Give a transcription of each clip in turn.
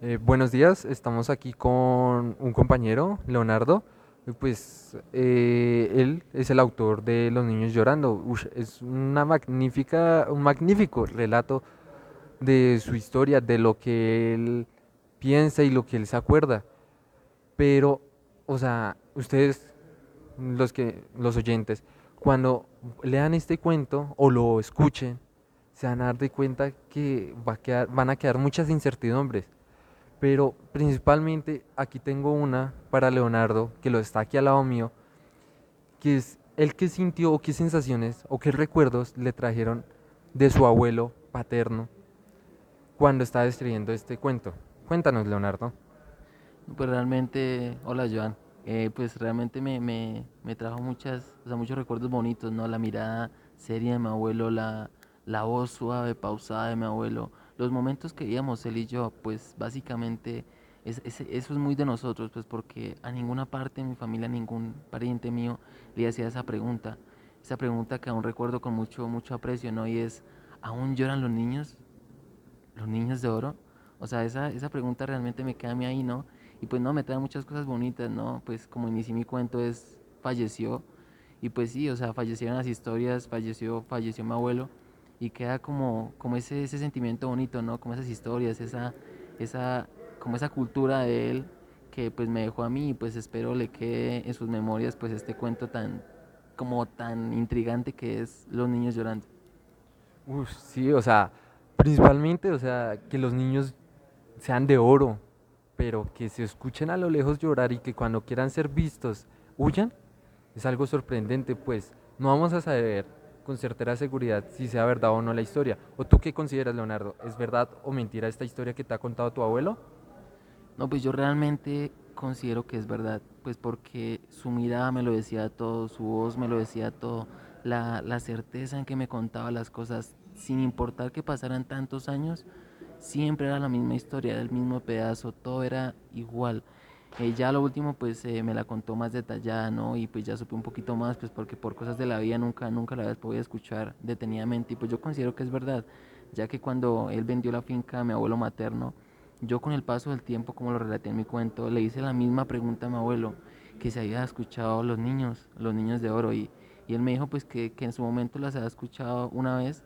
Eh, buenos días, estamos aquí con un compañero, Leonardo. Pues eh, él es el autor de Los niños llorando. Es una magnífica, un magnífico relato de su historia, de lo que él piensa y lo que él se acuerda. Pero, o sea, ustedes, los que, los oyentes, cuando lean este cuento o lo escuchen, se van a dar de cuenta que va a quedar, van a quedar muchas incertidumbres pero principalmente aquí tengo una para Leonardo, que lo está aquí al lado mío, que es el que sintió o qué sensaciones o qué recuerdos le trajeron de su abuelo paterno cuando estaba escribiendo este cuento. Cuéntanos, Leonardo. Pues realmente, hola Joan, Eh, pues realmente me, me, me trajo muchas, o sea, muchos recuerdos bonitos, ¿no? La mirada seria de mi abuelo, la, la voz suave, pausada de mi abuelo, los momentos que vivíamos él y yo, pues básicamente es, es- eso es muy de nosotros, pues porque a ninguna parte de mi familia, a ningún pariente mío le hacía esa pregunta, esa pregunta que aún recuerdo con mucho, mucho aprecio, ¿no? Y es, ¿aún lloran los niños? ¿Los niños de oro? O sea, esa, esa pregunta realmente me queda a mí ahí, ¿no? Y pues no, me trae muchas cosas bonitas, ¿no? Pues como inicié mi cuento es, falleció, y pues sí, o sea, fallecieron las historias, falleció, falleció mi abuelo, y queda como, como ese, ese sentimiento bonito, ¿no? Como esas historias, esa, esa, como esa cultura de él que pues me dejó a mí y pues espero le quede en sus memorias pues este cuento tan, como tan intrigante que es Los niños llorando. Uf, sí, o sea, principalmente, o sea, que los niños sean de oro, pero que se escuchen a lo lejos llorar y que cuando quieran ser vistos huyan, es algo sorprendente, pues no vamos a saber con certera seguridad si sea verdad o no la historia. ¿O tú qué consideras, Leonardo? ¿Es verdad o mentira esta historia que te ha contado tu abuelo? No, pues yo realmente considero que es verdad, pues porque su mirada me lo decía todo, su voz me lo decía todo, la, la certeza en que me contaba las cosas, sin importar que pasaran tantos años, siempre era la misma historia, el mismo pedazo, todo era igual. Eh, ya lo último pues eh, me la contó más detallada, ¿no? Y pues ya supe un poquito más, pues porque por cosas de la vida nunca, nunca la podido escuchar detenidamente y pues yo considero que es verdad, ya que cuando él vendió la finca a mi abuelo materno, yo con el paso del tiempo, como lo relaté en mi cuento, le hice la misma pregunta a mi abuelo, que se había escuchado los niños, los niños de oro, y, y él me dijo pues que, que en su momento las había escuchado una vez,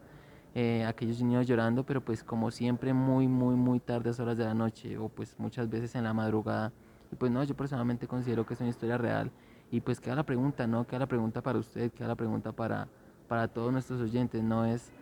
eh, aquellos niños llorando, pero pues como siempre muy, muy, muy tardes horas de la noche, o pues muchas veces en la madrugada. Y pues no, yo personalmente considero que es una historia real. Y pues queda la pregunta, ¿no? Queda la pregunta para usted, queda la pregunta para, para todos nuestros oyentes, ¿no? Es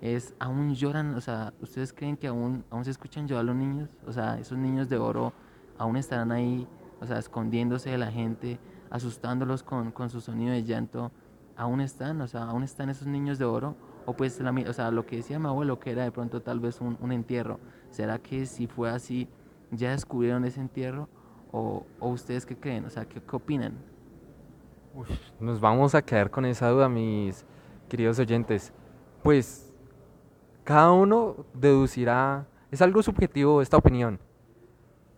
es aún lloran, o sea, ¿ustedes creen que aún, aún se escuchan llorar los niños? O sea, esos niños de oro aún estarán ahí, o sea, escondiéndose de la gente, asustándolos con, con su sonido de llanto, aún están, o sea, aún están esos niños de oro, o pues, la, o sea, lo que decía mi abuelo, que era de pronto tal vez un, un entierro, ¿será que si fue así, ya descubrieron ese entierro? ¿O, ustedes qué creen? O sea, ¿qué, opinan? Nos vamos a quedar con esa duda, mis queridos oyentes. Pues cada uno deducirá, es algo subjetivo esta opinión.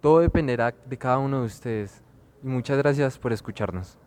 Todo dependerá de cada uno de ustedes. Y muchas gracias por escucharnos.